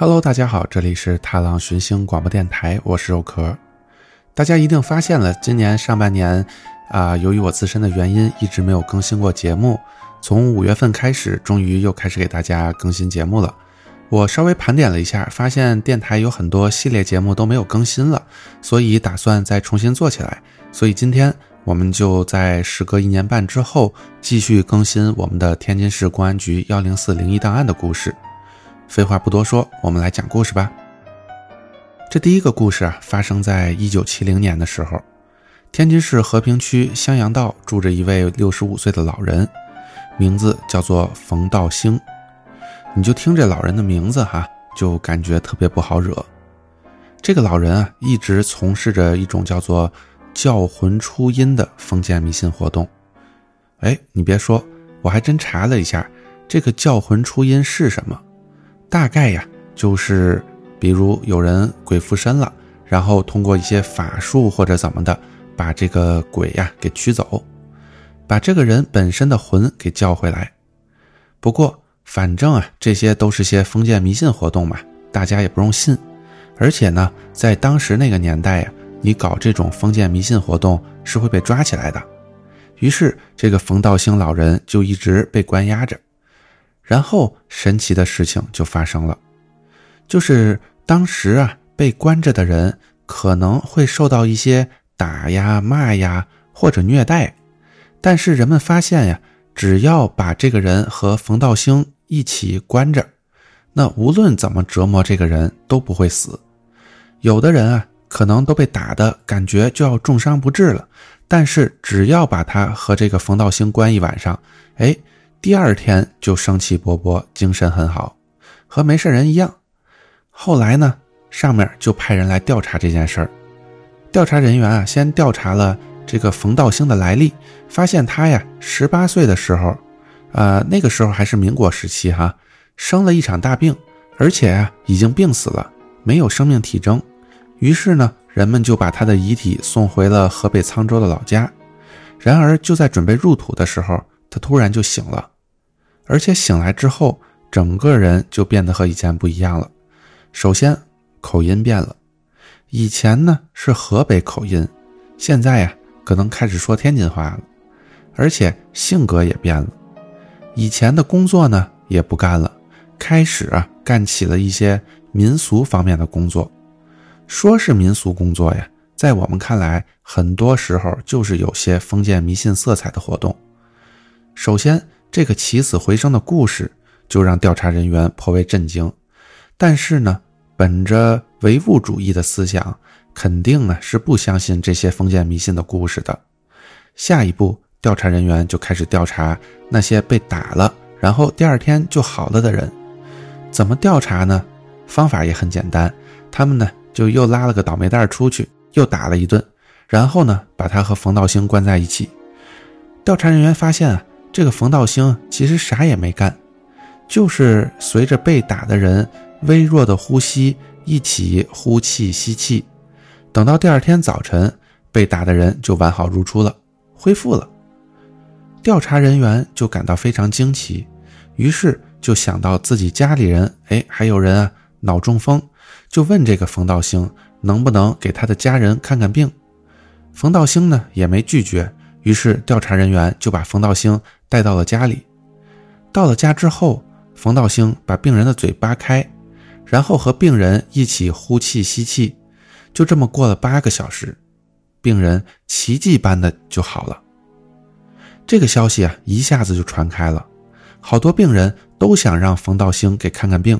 Hello，大家好，这里是踏浪寻星广播电台，我是肉壳。大家一定发现了，今年上半年啊，由于我自身的原因，一直没有更新过节目。从五月份开始，终于又开始给大家更新节目了。我稍微盘点了一下，发现电台有很多系列节目都没有更新了，所以打算再重新做起来。所以今天我们就在时隔一年半之后，继续更新我们的天津市公安局幺零四零一档案的故事。废话不多说，我们来讲故事吧。这第一个故事啊，发生在一九七零年的时候，天津市和平区襄阳道住着一位六十五岁的老人。名字叫做冯道兴，你就听这老人的名字哈，就感觉特别不好惹。这个老人啊，一直从事着一种叫做叫魂出阴的封建迷信活动。哎，你别说，我还真查了一下，这个叫魂出阴是什么？大概呀，就是比如有人鬼附身了，然后通过一些法术或者怎么的，把这个鬼呀给驱走。把这个人本身的魂给叫回来，不过反正啊，这些都是些封建迷信活动嘛，大家也不用信。而且呢，在当时那个年代呀，你搞这种封建迷信活动是会被抓起来的。于是这个冯道兴老人就一直被关押着。然后神奇的事情就发生了，就是当时啊，被关着的人可能会受到一些打呀、骂呀或者虐待。但是人们发现呀，只要把这个人和冯道兴一起关着，那无论怎么折磨这个人都不会死。有的人啊，可能都被打的感觉就要重伤不治了，但是只要把他和这个冯道兴关一晚上，哎，第二天就生气勃勃，精神很好，和没事人一样。后来呢，上面就派人来调查这件事儿，调查人员啊，先调查了。这个冯道兴的来历，发现他呀，十八岁的时候，呃，那个时候还是民国时期哈，生了一场大病，而且啊，已经病死了，没有生命体征。于是呢，人们就把他的遗体送回了河北沧州的老家。然而，就在准备入土的时候，他突然就醒了，而且醒来之后，整个人就变得和以前不一样了。首先，口音变了，以前呢是河北口音，现在呀。可能开始说天津话了，而且性格也变了。以前的工作呢也不干了，开始啊干起了一些民俗方面的工作。说是民俗工作呀，在我们看来，很多时候就是有些封建迷信色彩的活动。首先，这个起死回生的故事就让调查人员颇为震惊。但是呢，本着唯物主义的思想。肯定呢是不相信这些封建迷信的故事的。下一步，调查人员就开始调查那些被打了，然后第二天就好了的人。怎么调查呢？方法也很简单，他们呢就又拉了个倒霉蛋出去，又打了一顿，然后呢把他和冯道兴关在一起。调查人员发现啊，这个冯道兴其实啥也没干，就是随着被打的人微弱的呼吸一起呼气吸气。等到第二天早晨，被打的人就完好如初了，恢复了。调查人员就感到非常惊奇，于是就想到自己家里人，哎，还有人啊脑中风，就问这个冯道兴能不能给他的家人看看病。冯道兴呢也没拒绝，于是调查人员就把冯道兴带到了家里。到了家之后，冯道兴把病人的嘴扒开，然后和病人一起呼气吸气。就这么过了八个小时，病人奇迹般的就好了。这个消息啊，一下子就传开了，好多病人都想让冯道兴给看看病。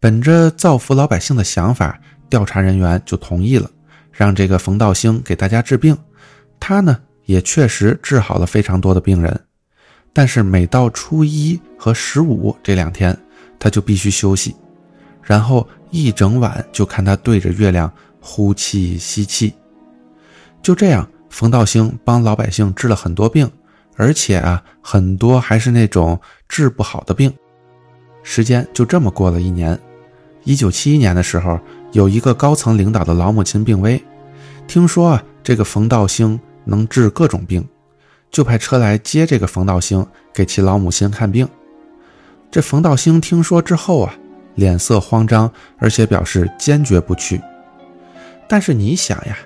本着造福老百姓的想法，调查人员就同意了，让这个冯道兴给大家治病。他呢，也确实治好了非常多的病人。但是每到初一和十五这两天，他就必须休息，然后一整晚就看他对着月亮。呼气吸气，就这样，冯道兴帮老百姓治了很多病，而且啊，很多还是那种治不好的病。时间就这么过了一年。一九七一年的时候，有一个高层领导的老母亲病危，听说啊，这个冯道兴能治各种病，就派车来接这个冯道兴，给其老母亲看病。这冯道兴听说之后啊，脸色慌张，而且表示坚决不去。但是你想呀，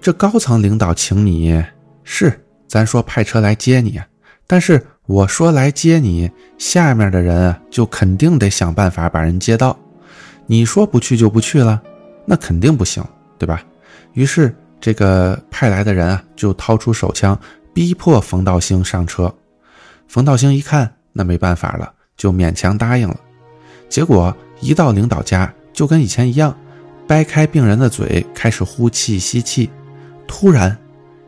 这高层领导请你是，咱说派车来接你，但是我说来接你，下面的人就肯定得想办法把人接到。你说不去就不去了，那肯定不行，对吧？于是这个派来的人啊，就掏出手枪，逼迫冯道兴上车。冯道兴一看，那没办法了，就勉强答应了。结果一到领导家，就跟以前一样。掰开病人的嘴，开始呼气吸气。突然，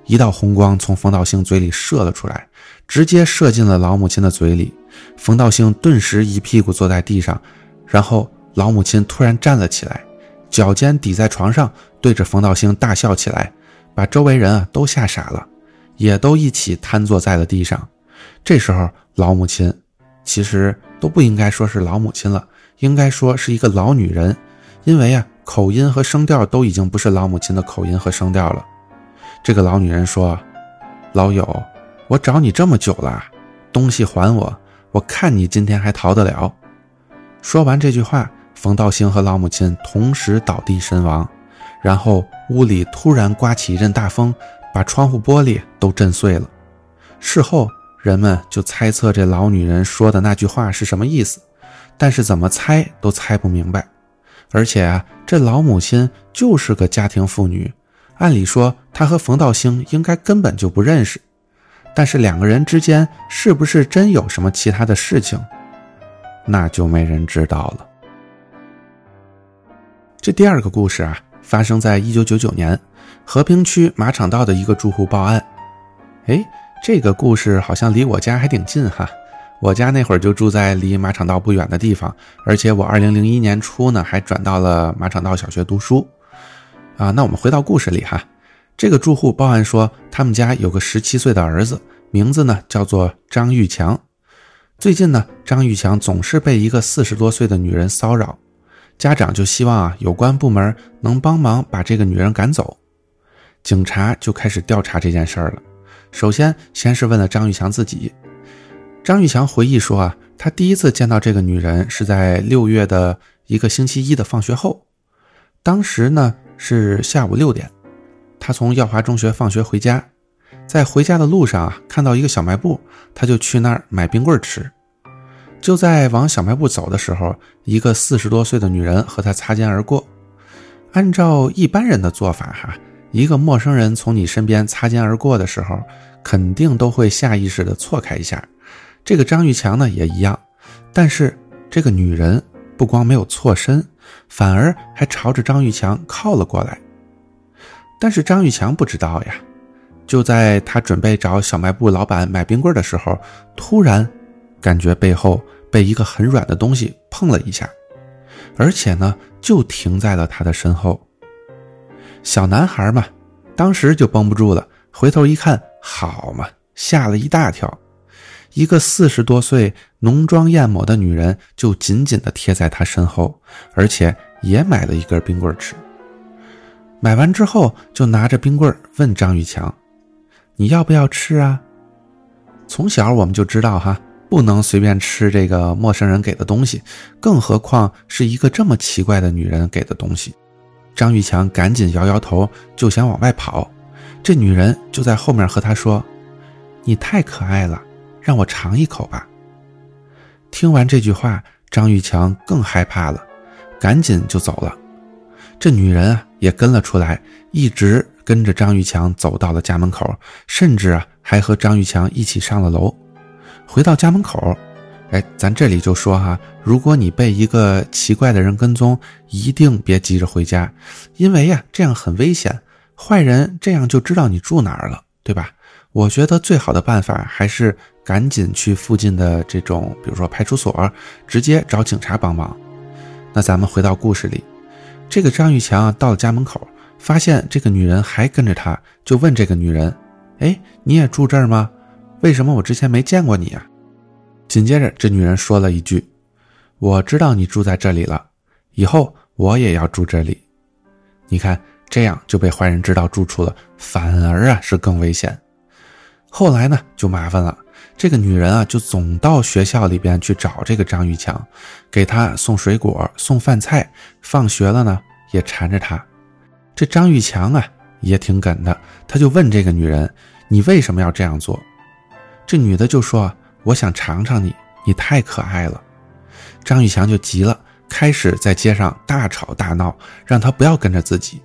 一道红光从冯道兴嘴里射了出来，直接射进了老母亲的嘴里。冯道兴顿时一屁股坐在地上，然后老母亲突然站了起来，脚尖抵在床上，对着冯道兴大笑起来，把周围人啊都吓傻了，也都一起瘫坐在了地上。这时候，老母亲其实都不应该说是老母亲了，应该说是一个老女人，因为啊。口音和声调都已经不是老母亲的口音和声调了。这个老女人说：“老友，我找你这么久了，东西还我，我看你今天还逃得了。”说完这句话，冯道兴和老母亲同时倒地身亡。然后屋里突然刮起一阵大风，把窗户玻璃都震碎了。事后人们就猜测这老女人说的那句话是什么意思，但是怎么猜都猜不明白。而且啊，这老母亲就是个家庭妇女，按理说她和冯道兴应该根本就不认识，但是两个人之间是不是真有什么其他的事情，那就没人知道了。这第二个故事啊，发生在一九九九年，和平区马场道的一个住户报案。哎，这个故事好像离我家还挺近哈。我家那会儿就住在离马场道不远的地方，而且我二零零一年初呢还转到了马场道小学读书，啊，那我们回到故事里哈，这个住户报案说他们家有个十七岁的儿子，名字呢叫做张玉强，最近呢张玉强总是被一个四十多岁的女人骚扰，家长就希望啊有关部门能帮忙把这个女人赶走，警察就开始调查这件事儿了，首先先是问了张玉强自己。张玉强回忆说：“啊，他第一次见到这个女人是在六月的一个星期一的放学后，当时呢是下午六点，他从耀华中学放学回家，在回家的路上啊看到一个小卖部，他就去那儿买冰棍吃。就在往小卖部走的时候，一个四十多岁的女人和他擦肩而过。按照一般人的做法，哈，一个陌生人从你身边擦肩而过的时候，肯定都会下意识的错开一下。”这个张玉强呢也一样，但是这个女人不光没有错身，反而还朝着张玉强靠了过来。但是张玉强不知道呀，就在他准备找小卖部老板买冰棍的时候，突然感觉背后被一个很软的东西碰了一下，而且呢就停在了他的身后。小男孩嘛，当时就绷不住了，回头一看，好嘛，吓了一大跳。一个四十多岁、浓妆艳抹的女人就紧紧地贴在他身后，而且也买了一根冰棍吃。买完之后，就拿着冰棍问张玉强：“你要不要吃啊？”从小我们就知道哈，不能随便吃这个陌生人给的东西，更何况是一个这么奇怪的女人给的东西。张玉强赶紧摇摇头，就想往外跑。这女人就在后面和他说：“你太可爱了。”让我尝一口吧。听完这句话，张玉强更害怕了，赶紧就走了。这女人啊也跟了出来，一直跟着张玉强走到了家门口，甚至啊还和张玉强一起上了楼。回到家门口，哎，咱这里就说哈，如果你被一个奇怪的人跟踪，一定别急着回家，因为呀这样很危险，坏人这样就知道你住哪儿了，对吧？我觉得最好的办法还是赶紧去附近的这种，比如说派出所，直接找警察帮忙。那咱们回到故事里，这个张玉强啊到了家门口，发现这个女人还跟着他，就问这个女人：“哎，你也住这儿吗？为什么我之前没见过你啊？”紧接着，这女人说了一句：“我知道你住在这里了，以后我也要住这里。”你看，这样就被坏人知道住处了，反而啊是更危险。后来呢，就麻烦了。这个女人啊，就总到学校里边去找这个张玉强，给他送水果、送饭菜。放学了呢，也缠着他。这张玉强啊，也挺梗的，他就问这个女人：“你为什么要这样做？”这女的就说：“我想尝尝你，你太可爱了。”张玉强就急了，开始在街上大吵大闹，让他不要跟着自己。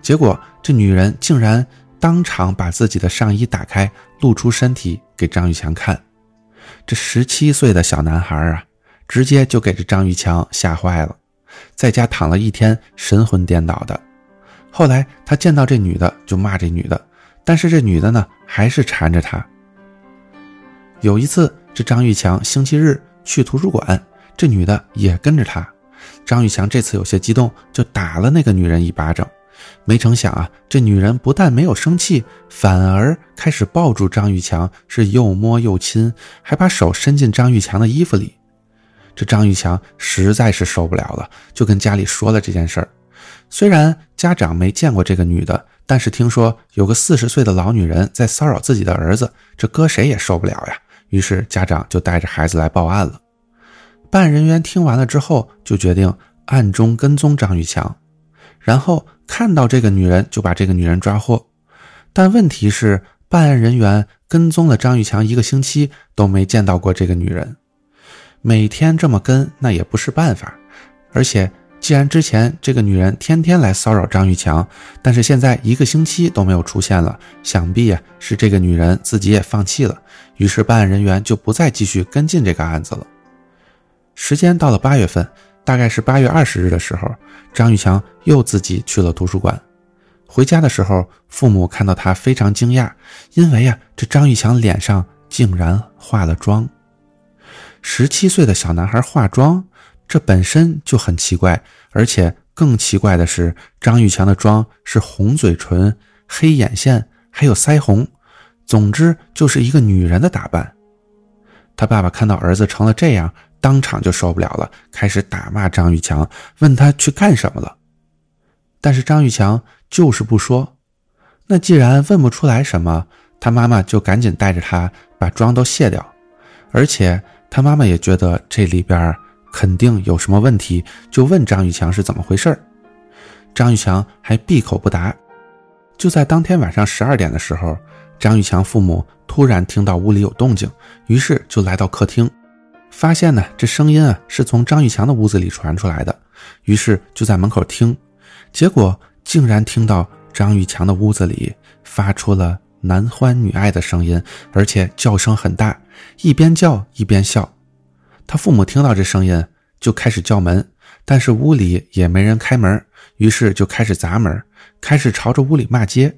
结果这女人竟然当场把自己的上衣打开，露出身体。给张玉强看，这十七岁的小男孩啊，直接就给这张玉强吓坏了，在家躺了一天，神魂颠倒的。后来他见到这女的，就骂这女的，但是这女的呢，还是缠着他。有一次，这张玉强星期日去图书馆，这女的也跟着他。张玉强这次有些激动，就打了那个女人一巴掌。没成想啊，这女人不但没有生气，反而开始抱住张玉强，是又摸又亲，还把手伸进张玉强的衣服里。这张玉强实在是受不了了，就跟家里说了这件事儿。虽然家长没见过这个女的，但是听说有个四十岁的老女人在骚扰自己的儿子，这搁谁也受不了呀。于是家长就带着孩子来报案了。办案人员听完了之后，就决定暗中跟踪张玉强，然后。看到这个女人，就把这个女人抓获。但问题是，办案人员跟踪了张玉强一个星期，都没见到过这个女人。每天这么跟，那也不是办法。而且，既然之前这个女人天天来骚扰张玉强，但是现在一个星期都没有出现了，想必呀是这个女人自己也放弃了。于是，办案人员就不再继续跟进这个案子了。时间到了八月份。大概是八月二十日的时候，张玉强又自己去了图书馆。回家的时候，父母看到他非常惊讶，因为呀，这张玉强脸上竟然化了妆。十七岁的小男孩化妆，这本身就很奇怪，而且更奇怪的是，张玉强的妆是红嘴唇、黑眼线，还有腮红，总之就是一个女人的打扮。他爸爸看到儿子成了这样。当场就受不了了，开始打骂张玉强，问他去干什么了。但是张玉强就是不说。那既然问不出来什么，他妈妈就赶紧带着他把妆都卸掉。而且他妈妈也觉得这里边肯定有什么问题，就问张玉强是怎么回事儿张玉强还闭口不答。就在当天晚上十二点的时候，张玉强父母突然听到屋里有动静，于是就来到客厅。发现呢，这声音啊是从张玉强的屋子里传出来的，于是就在门口听，结果竟然听到张玉强的屋子里发出了男欢女爱的声音，而且叫声很大，一边叫一边笑。他父母听到这声音就开始叫门，但是屋里也没人开门，于是就开始砸门，开始朝着屋里骂街，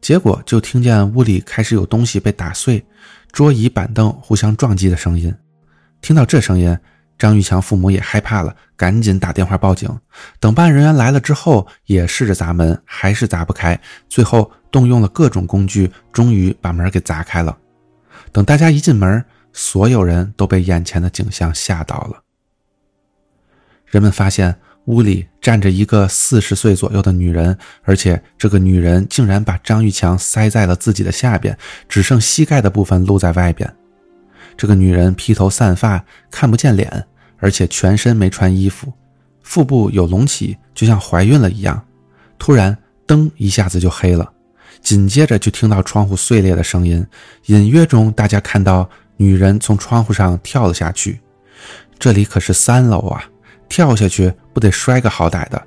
结果就听见屋里开始有东西被打碎，桌椅板凳互相撞击的声音。听到这声音，张玉强父母也害怕了，赶紧打电话报警。等办案人员来了之后，也试着砸门，还是砸不开。最后动用了各种工具，终于把门给砸开了。等大家一进门，所有人都被眼前的景象吓到了。人们发现屋里站着一个四十岁左右的女人，而且这个女人竟然把张玉强塞在了自己的下边，只剩膝盖的部分露在外边。这个女人披头散发，看不见脸，而且全身没穿衣服，腹部有隆起，就像怀孕了一样。突然，灯一下子就黑了，紧接着就听到窗户碎裂的声音。隐约中，大家看到女人从窗户上跳了下去。这里可是三楼啊，跳下去不得摔个好歹的。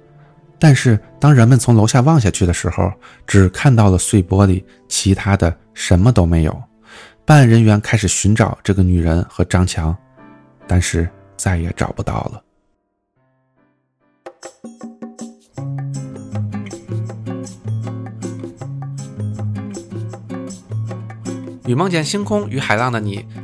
但是，当人们从楼下望下去的时候，只看到了碎玻璃，其他的什么都没有。办案人员开始寻找这个女人和张强，但是再也找不到了。与梦见星空与海浪的你，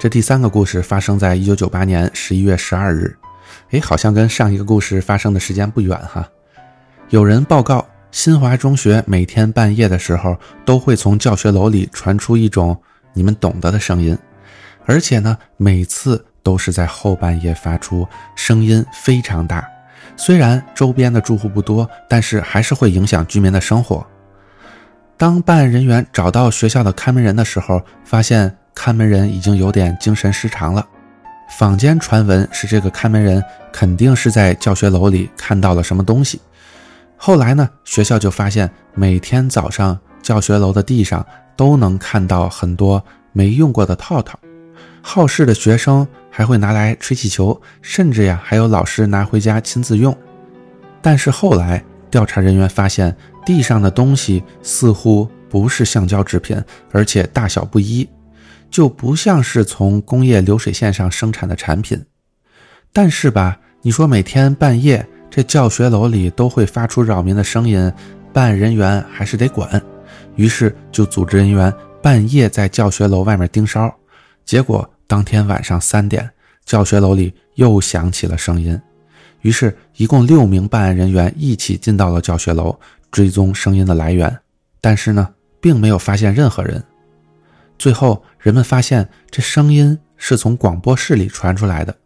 这第三个故事发生在一九九八年十一月十二日，哎，好像跟上一个故事发生的时间不远哈。有人报告，新华中学每天半夜的时候都会从教学楼里传出一种你们懂得的声音，而且呢，每次都是在后半夜发出，声音非常大。虽然周边的住户不多，但是还是会影响居民的生活。当办案人员找到学校的看门人的时候，发现看门人已经有点精神失常了。坊间传闻是这个看门人肯定是在教学楼里看到了什么东西。后来呢，学校就发现每天早上教学楼的地上都能看到很多没用过的套套，好事的学生。还会拿来吹气球，甚至呀，还有老师拿回家亲自用。但是后来调查人员发现，地上的东西似乎不是橡胶制品，而且大小不一，就不像是从工业流水线上生产的产品。但是吧，你说每天半夜这教学楼里都会发出扰民的声音，办案人员还是得管，于是就组织人员半夜在教学楼外面盯梢，结果。当天晚上三点，教学楼里又响起了声音，于是，一共六名办案人员一起进到了教学楼，追踪声音的来源。但是呢，并没有发现任何人。最后，人们发现这声音是从广播室里传出来的，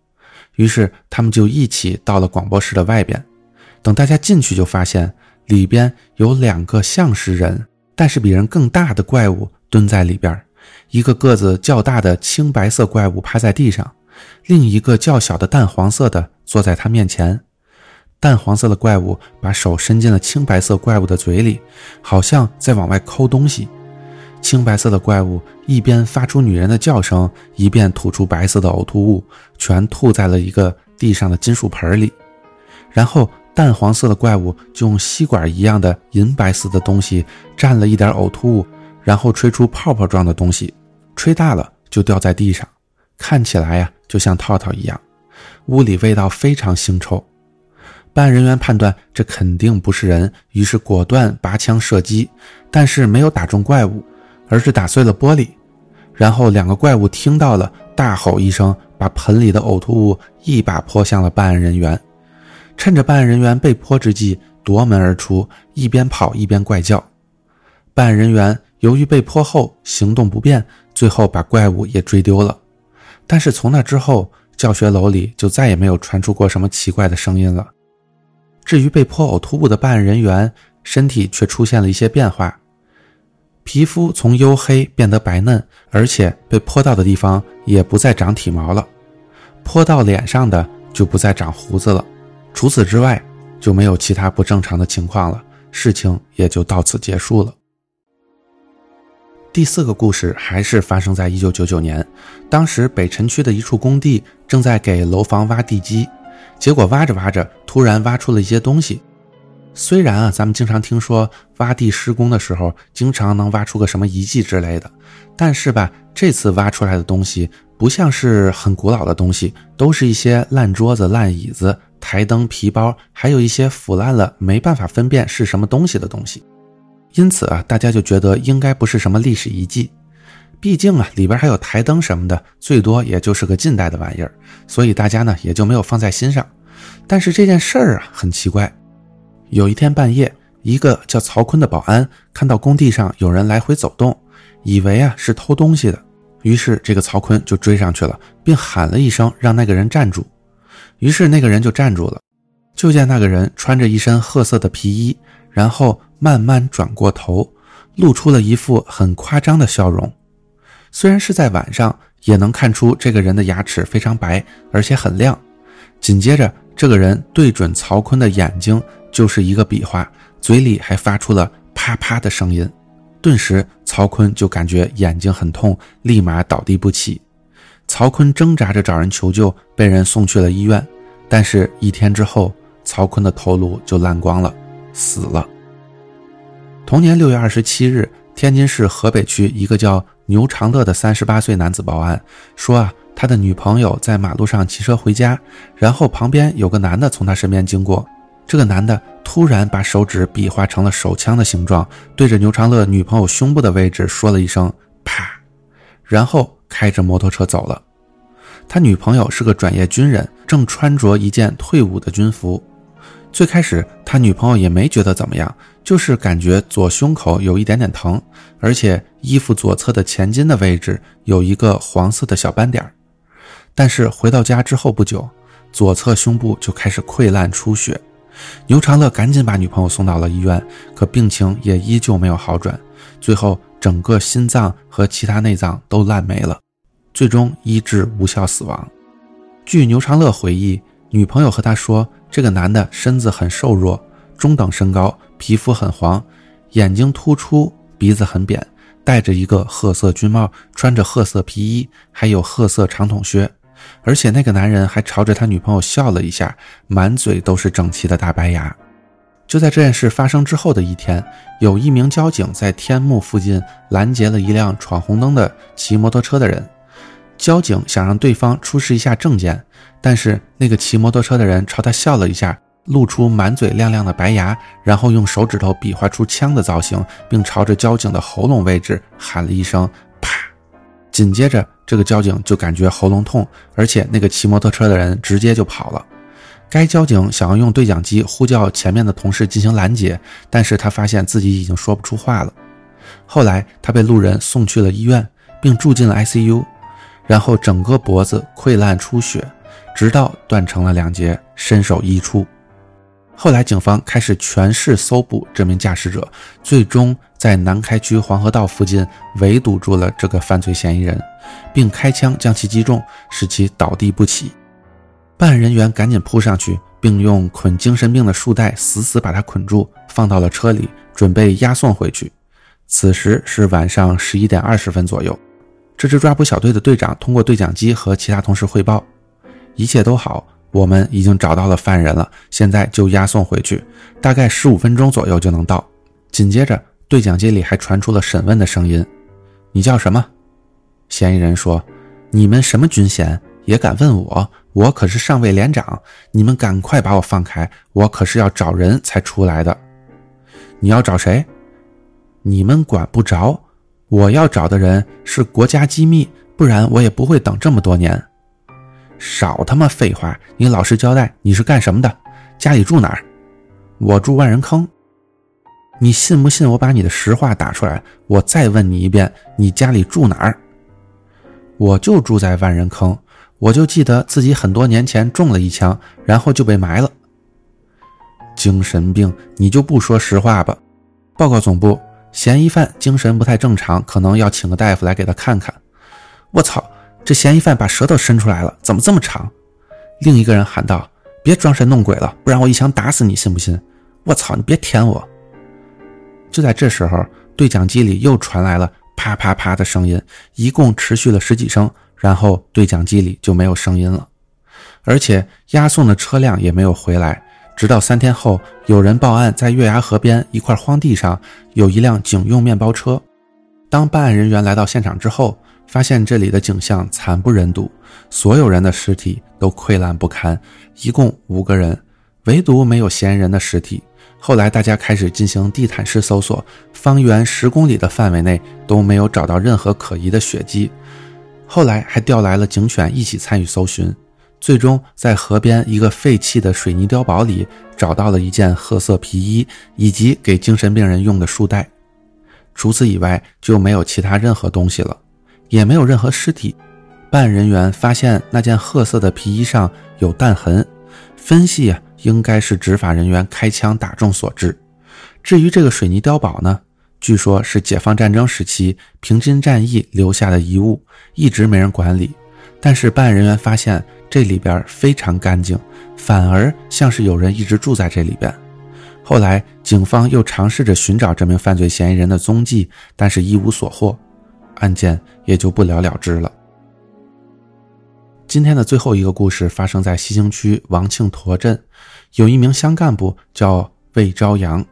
于是他们就一起到了广播室的外边。等大家进去，就发现里边有两个像是人，但是比人更大的怪物蹲在里边。一个个子较大的青白色怪物趴在地上，另一个较小的淡黄色的坐在他面前。淡黄色的怪物把手伸进了青白色怪物的嘴里，好像在往外抠东西。青白色的怪物一边发出女人的叫声，一边吐出白色的呕吐物，全吐在了一个地上的金属盆里。然后淡黄色的怪物就用吸管一样的银白色的东西蘸了一点呕吐物。然后吹出泡泡状的东西，吹大了就掉在地上，看起来呀就像套套一样。屋里味道非常腥臭，办案人员判断这肯定不是人，于是果断拔枪射击，但是没有打中怪物，而是打碎了玻璃。然后两个怪物听到了，大吼一声，把盆里的呕吐物一把泼向了办案人员。趁着办案人员被泼之际，夺门而出，一边跑一边怪叫。办案人员。由于被泼后行动不便，最后把怪物也追丢了。但是从那之后，教学楼里就再也没有传出过什么奇怪的声音了。至于被泼呕吐物的办案人员，身体却出现了一些变化，皮肤从黝黑变得白嫩，而且被泼到的地方也不再长体毛了，泼到脸上的就不再长胡子了。除此之外，就没有其他不正常的情况了。事情也就到此结束了。第四个故事还是发生在一九九九年，当时北辰区的一处工地正在给楼房挖地基，结果挖着挖着，突然挖出了一些东西。虽然啊，咱们经常听说挖地施工的时候，经常能挖出个什么遗迹之类的，但是吧，这次挖出来的东西不像是很古老的东西，都是一些烂桌子、烂椅子、台灯、皮包，还有一些腐烂了没办法分辨是什么东西的东西。因此啊，大家就觉得应该不是什么历史遗迹，毕竟啊里边还有台灯什么的，最多也就是个近代的玩意儿，所以大家呢也就没有放在心上。但是这件事儿啊很奇怪，有一天半夜，一个叫曹坤的保安看到工地上有人来回走动，以为啊是偷东西的，于是这个曹坤就追上去了，并喊了一声让那个人站住，于是那个人就站住了，就见那个人穿着一身褐色的皮衣。然后慢慢转过头，露出了一副很夸张的笑容。虽然是在晚上，也能看出这个人的牙齿非常白，而且很亮。紧接着，这个人对准曹坤的眼睛就是一个比划，嘴里还发出了啪啪的声音。顿时，曹坤就感觉眼睛很痛，立马倒地不起。曹坤挣扎着找人求救，被人送去了医院。但是，一天之后，曹坤的头颅就烂光了。死了。同年六月二十七日，天津市河北区一个叫牛长乐的三十八岁男子报案，说啊，他的女朋友在马路上骑车回家，然后旁边有个男的从他身边经过，这个男的突然把手指比划成了手枪的形状，对着牛长乐女朋友胸部的位置说了一声“啪”，然后开着摩托车走了。他女朋友是个转业军人，正穿着一件退伍的军服。最开始他女朋友也没觉得怎么样，就是感觉左胸口有一点点疼，而且衣服左侧的前襟的位置有一个黄色的小斑点。但是回到家之后不久，左侧胸部就开始溃烂出血。牛长乐赶紧把女朋友送到了医院，可病情也依旧没有好转，最后整个心脏和其他内脏都烂没了，最终医治无效死亡。据牛长乐回忆，女朋友和他说。这个男的身子很瘦弱，中等身高，皮肤很黄，眼睛突出，鼻子很扁，戴着一个褐色军帽，穿着褐色皮衣，还有褐色长筒靴。而且那个男人还朝着他女朋友笑了一下，满嘴都是整齐的大白牙。就在这件事发生之后的一天，有一名交警在天幕附近拦截了一辆闯红灯的骑摩托车的人。交警想让对方出示一下证件，但是那个骑摩托车的人朝他笑了一下，露出满嘴亮亮的白牙，然后用手指头比划出枪的造型，并朝着交警的喉咙位置喊了一声“”。紧接着，这个交警就感觉喉咙痛，而且那个骑摩托车的人直接就跑了。该交警想要用对讲机呼叫前面的同事进行拦截，但是他发现自己已经说不出话了。后来，他被路人送去了医院，并住进了 ICU。然后整个脖子溃烂出血，直到断成了两截，身首异处。后来警方开始全市搜捕这名驾驶者，最终在南开区黄河道附近围堵住了这个犯罪嫌疑人，并开枪将其击中，使其倒地不起。办案人员赶紧扑上去，并用捆精神病的束带死死把他捆住，放到了车里，准备押送回去。此时是晚上十一点二十分左右。这支抓捕小队的队长通过对讲机和其他同事汇报：“一切都好，我们已经找到了犯人了，现在就押送回去，大概十五分钟左右就能到。”紧接着，对讲机里还传出了审问的声音：“你叫什么？”嫌疑人说：“你们什么军衔？也敢问我？我可是上尉连长！你们赶快把我放开，我可是要找人才出来的。你要找谁？你们管不着。”我要找的人是国家机密，不然我也不会等这么多年。少他妈废话！你老实交代，你是干什么的？家里住哪儿？我住万人坑。你信不信我把你的实话打出来？我再问你一遍，你家里住哪儿？我就住在万人坑。我就记得自己很多年前中了一枪，然后就被埋了。精神病，你就不说实话吧？报告总部。嫌疑犯精神不太正常，可能要请个大夫来给他看看。我操，这嫌疑犯把舌头伸出来了，怎么这么长？另一个人喊道：“别装神弄鬼了，不然我一枪打死你，信不信？”我操，你别舔我！就在这时候，对讲机里又传来了啪啪啪的声音，一共持续了十几声，然后对讲机里就没有声音了，而且押送的车辆也没有回来。直到三天后，有人报案，在月牙河边一块荒地上有一辆警用面包车。当办案人员来到现场之后，发现这里的景象惨不忍睹，所有人的尸体都溃烂不堪，一共五个人，唯独没有嫌疑人的尸体。后来大家开始进行地毯式搜索，方圆十公里的范围内都没有找到任何可疑的血迹。后来还调来了警犬一起参与搜寻。最终在河边一个废弃的水泥碉堡里找到了一件褐色皮衣以及给精神病人用的束带，除此以外就没有其他任何东西了，也没有任何尸体。办案人员发现那件褐色的皮衣上有弹痕，分析应该是执法人员开枪打中所致。至于这个水泥碉堡呢，据说是解放战争时期平津战役留下的遗物，一直没人管理。但是办案人员发现。这里边非常干净，反而像是有人一直住在这里边。后来，警方又尝试着寻找这名犯罪嫌疑人的踪迹，但是一无所获，案件也就不了了之了。今天的最后一个故事发生在西兴区王庆坨镇，有一名乡干部叫魏朝阳。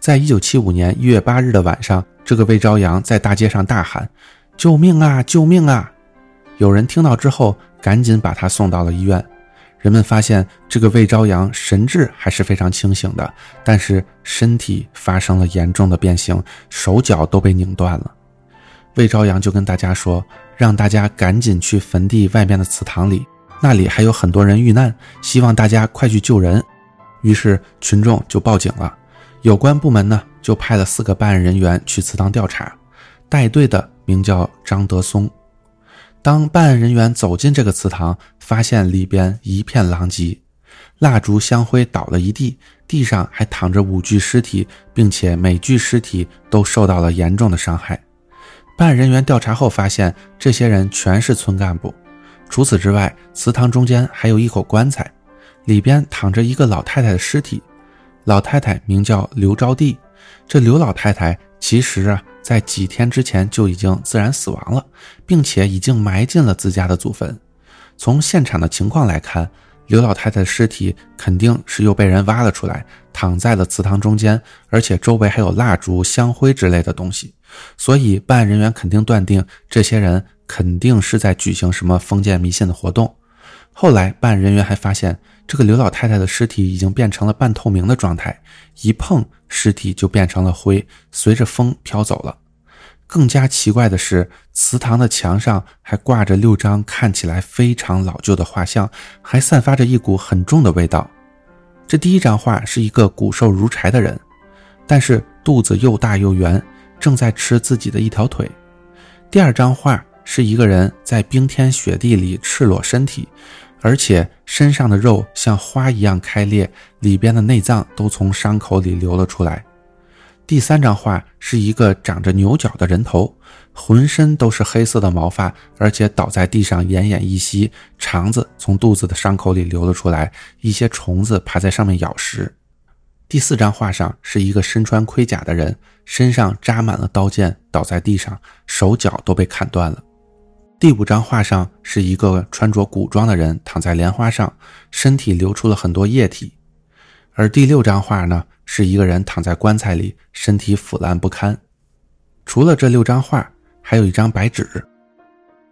在一九七五年一月八日的晚上，这个魏朝阳在大街上大喊：“救命啊！救命啊！”有人听到之后。赶紧把他送到了医院。人们发现，这个魏朝阳神志还是非常清醒的，但是身体发生了严重的变形，手脚都被拧断了。魏朝阳就跟大家说：“让大家赶紧去坟地外面的祠堂里，那里还有很多人遇难，希望大家快去救人。于是群众就报警了，有关部门呢就派了四个办案人员去祠堂调查，带队的名叫张德松。当办案人员走进这个祠堂，发现里边一片狼藉，蜡烛香灰倒了一地，地上还躺着五具尸体，并且每具尸体都受到了严重的伤害。办案人员调查后发现，这些人全是村干部。除此之外，祠堂中间还有一口棺材，里边躺着一个老太太的尸体。老太太名叫刘招娣。这刘老太太其实啊。在几天之前就已经自然死亡了，并且已经埋进了自家的祖坟。从现场的情况来看，刘老太太的尸体肯定是又被人挖了出来，躺在了祠堂中间，而且周围还有蜡烛、香灰之类的东西。所以办案人员肯定断定，这些人肯定是在举行什么封建迷信的活动。后来办案人员还发现，这个刘老太太的尸体已经变成了半透明的状态，一碰尸体就变成了灰，随着风飘走了。更加奇怪的是，祠堂的墙上还挂着六张看起来非常老旧的画像，还散发着一股很重的味道。这第一张画是一个骨瘦如柴的人，但是肚子又大又圆，正在吃自己的一条腿。第二张画是一个人在冰天雪地里赤裸身体，而且身上的肉像花一样开裂，里边的内脏都从伤口里流了出来。第三张画是一个长着牛角的人头，浑身都是黑色的毛发，而且倒在地上奄奄一息，肠子从肚子的伤口里流了出来，一些虫子爬在上面咬食。第四张画上是一个身穿盔甲的人，身上扎满了刀剑，倒在地上，手脚都被砍断了。第五张画上是一个穿着古装的人躺在莲花上，身体流出了很多液体。而第六张画呢？是一个人躺在棺材里，身体腐烂不堪。除了这六张画，还有一张白纸。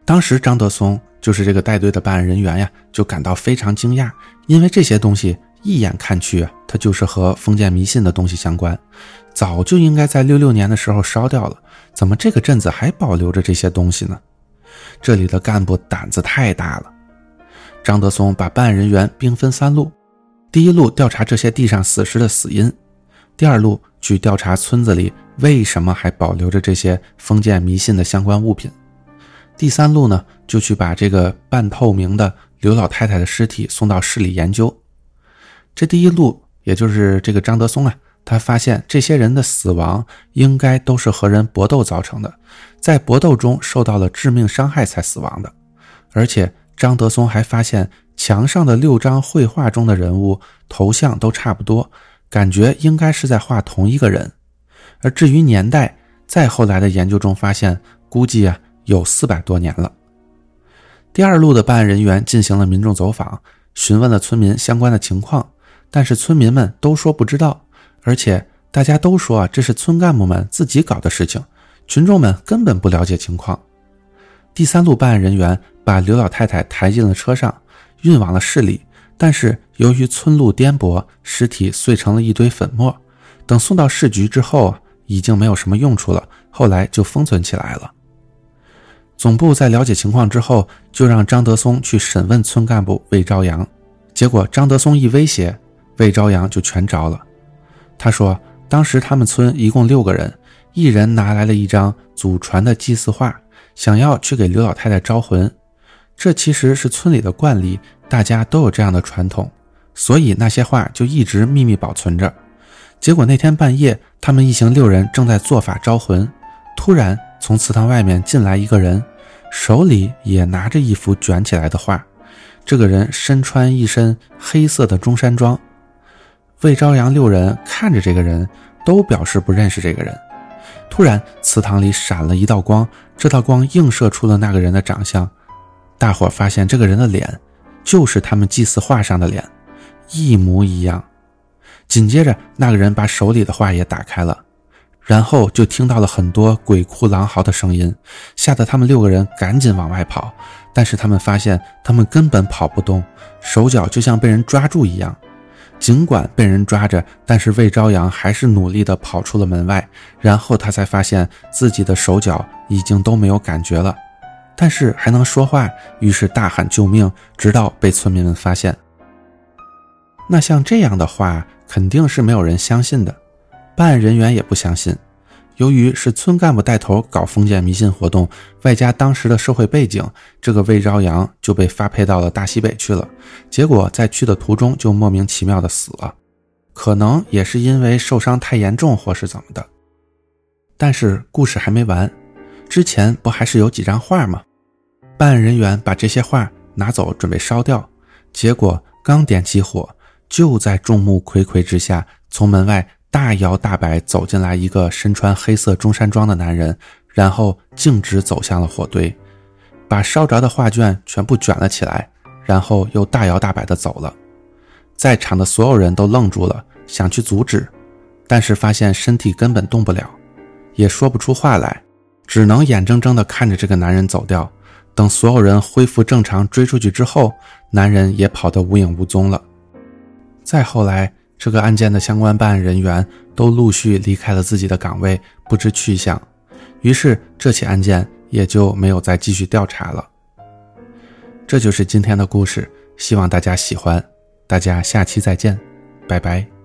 当时张德松就是这个带队的办案人员呀，就感到非常惊讶，因为这些东西一眼看去，它就是和封建迷信的东西相关，早就应该在六六年的时候烧掉了，怎么这个镇子还保留着这些东西呢？这里的干部胆子太大了。张德松把办案人员兵分三路，第一路调查这些地上死尸的死因。第二路去调查村子里为什么还保留着这些封建迷信的相关物品。第三路呢，就去把这个半透明的刘老太太的尸体送到市里研究。这第一路，也就是这个张德松啊，他发现这些人的死亡应该都是和人搏斗造成的，在搏斗中受到了致命伤害才死亡的。而且张德松还发现墙上的六张绘画中的人物头像都差不多。感觉应该是在画同一个人，而至于年代，再后来的研究中发现，估计啊有四百多年了。第二路的办案人员进行了民众走访，询问了村民相关的情况，但是村民们都说不知道，而且大家都说啊这是村干部们自己搞的事情，群众们根本不了解情况。第三路办案人员把刘老太太抬进了车上，运往了市里。但是由于村路颠簸，尸体碎成了一堆粉末。等送到市局之后，已经没有什么用处了。后来就封存起来了。总部在了解情况之后，就让张德松去审问村干部魏朝阳。结果张德松一威胁，魏朝阳就全招了。他说，当时他们村一共六个人，一人拿来了一张祖传的祭祀画，想要去给刘老太太招魂。这其实是村里的惯例。大家都有这样的传统，所以那些画就一直秘密保存着。结果那天半夜，他们一行六人正在做法招魂，突然从祠堂外面进来一个人，手里也拿着一幅卷起来的画。这个人身穿一身黑色的中山装。魏朝阳六人看着这个人，都表示不认识这个人。突然，祠堂里闪了一道光，这道光映射出了那个人的长相。大伙发现这个人的脸。就是他们祭祀画上的脸，一模一样。紧接着，那个人把手里的画也打开了，然后就听到了很多鬼哭狼嚎的声音，吓得他们六个人赶紧往外跑。但是他们发现，他们根本跑不动，手脚就像被人抓住一样。尽管被人抓着，但是魏朝阳还是努力地跑出了门外。然后他才发现自己的手脚已经都没有感觉了。但是还能说话，于是大喊救命，直到被村民们发现。那像这样的话，肯定是没有人相信的，办案人员也不相信。由于是村干部带头搞封建迷信活动，外加当时的社会背景，这个魏朝阳就被发配到了大西北去了。结果在去的途中就莫名其妙的死了，可能也是因为受伤太严重或是怎么的。但是故事还没完，之前不还是有几张画吗？办案人员把这些画拿走准备烧掉，结果刚点起火，就在众目睽睽之下，从门外。大摇大摆走进来一个身穿黑色中山装的男人，然后径直走向了火堆，把烧着的画卷全部卷了起来，然后又大摇大摆地走了。在场的所有人都愣住了，想去阻止，但是发现身体根本动不了，也说不出话来，只能眼睁睁地看着这个男人走掉。等所有人恢复正常追出去之后，男人也跑得无影无踪了。再后来。这个案件的相关办案人员都陆续离开了自己的岗位，不知去向，于是这起案件也就没有再继续调查了。这就是今天的故事，希望大家喜欢，大家下期再见，拜拜。